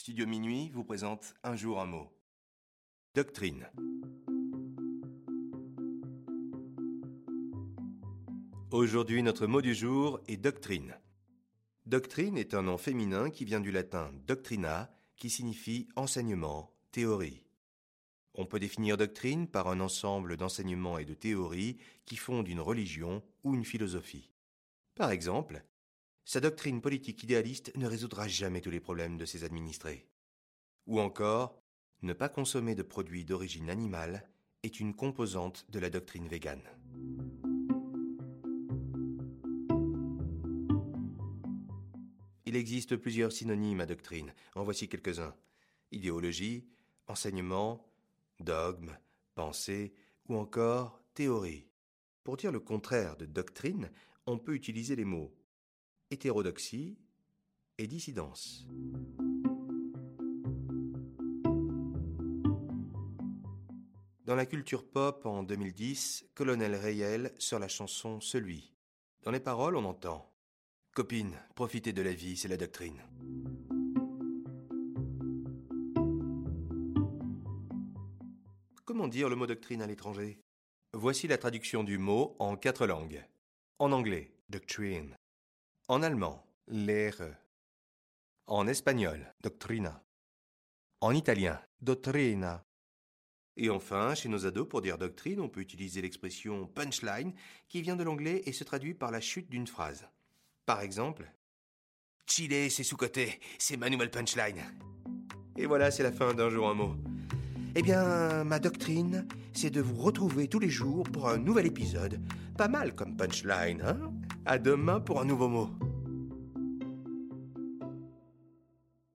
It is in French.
Studio Minuit vous présente Un jour un mot. Doctrine. Aujourd'hui, notre mot du jour est doctrine. Doctrine est un nom féminin qui vient du latin doctrina, qui signifie enseignement, théorie. On peut définir doctrine par un ensemble d'enseignements et de théories qui fondent une religion ou une philosophie. Par exemple, sa doctrine politique idéaliste ne résoudra jamais tous les problèmes de ses administrés. Ou encore, ne pas consommer de produits d'origine animale est une composante de la doctrine végane. Il existe plusieurs synonymes à doctrine. En voici quelques-uns. Idéologie, enseignement, dogme, pensée ou encore théorie. Pour dire le contraire de doctrine, on peut utiliser les mots hétérodoxie et dissidence. Dans la culture pop en 2010, Colonel Rayel sort la chanson Celui. Dans les paroles, on entend Copine, profitez de la vie, c'est la doctrine. Comment dire le mot doctrine à l'étranger? Voici la traduction du mot en quatre langues. En anglais, doctrine. En allemand, Lehre. En espagnol, doctrina. En italien, dottrina. Et enfin, chez nos ados, pour dire doctrine, on peut utiliser l'expression punchline qui vient de l'anglais et se traduit par la chute d'une phrase. Par exemple, Chile, c'est sous-côté, c'est ma nouvelle punchline. Et voilà, c'est la fin d'un jour un mot. Eh bien, ma doctrine, c'est de vous retrouver tous les jours pour un nouvel épisode. Pas mal comme punchline, hein? À demain pour un nouveau mot.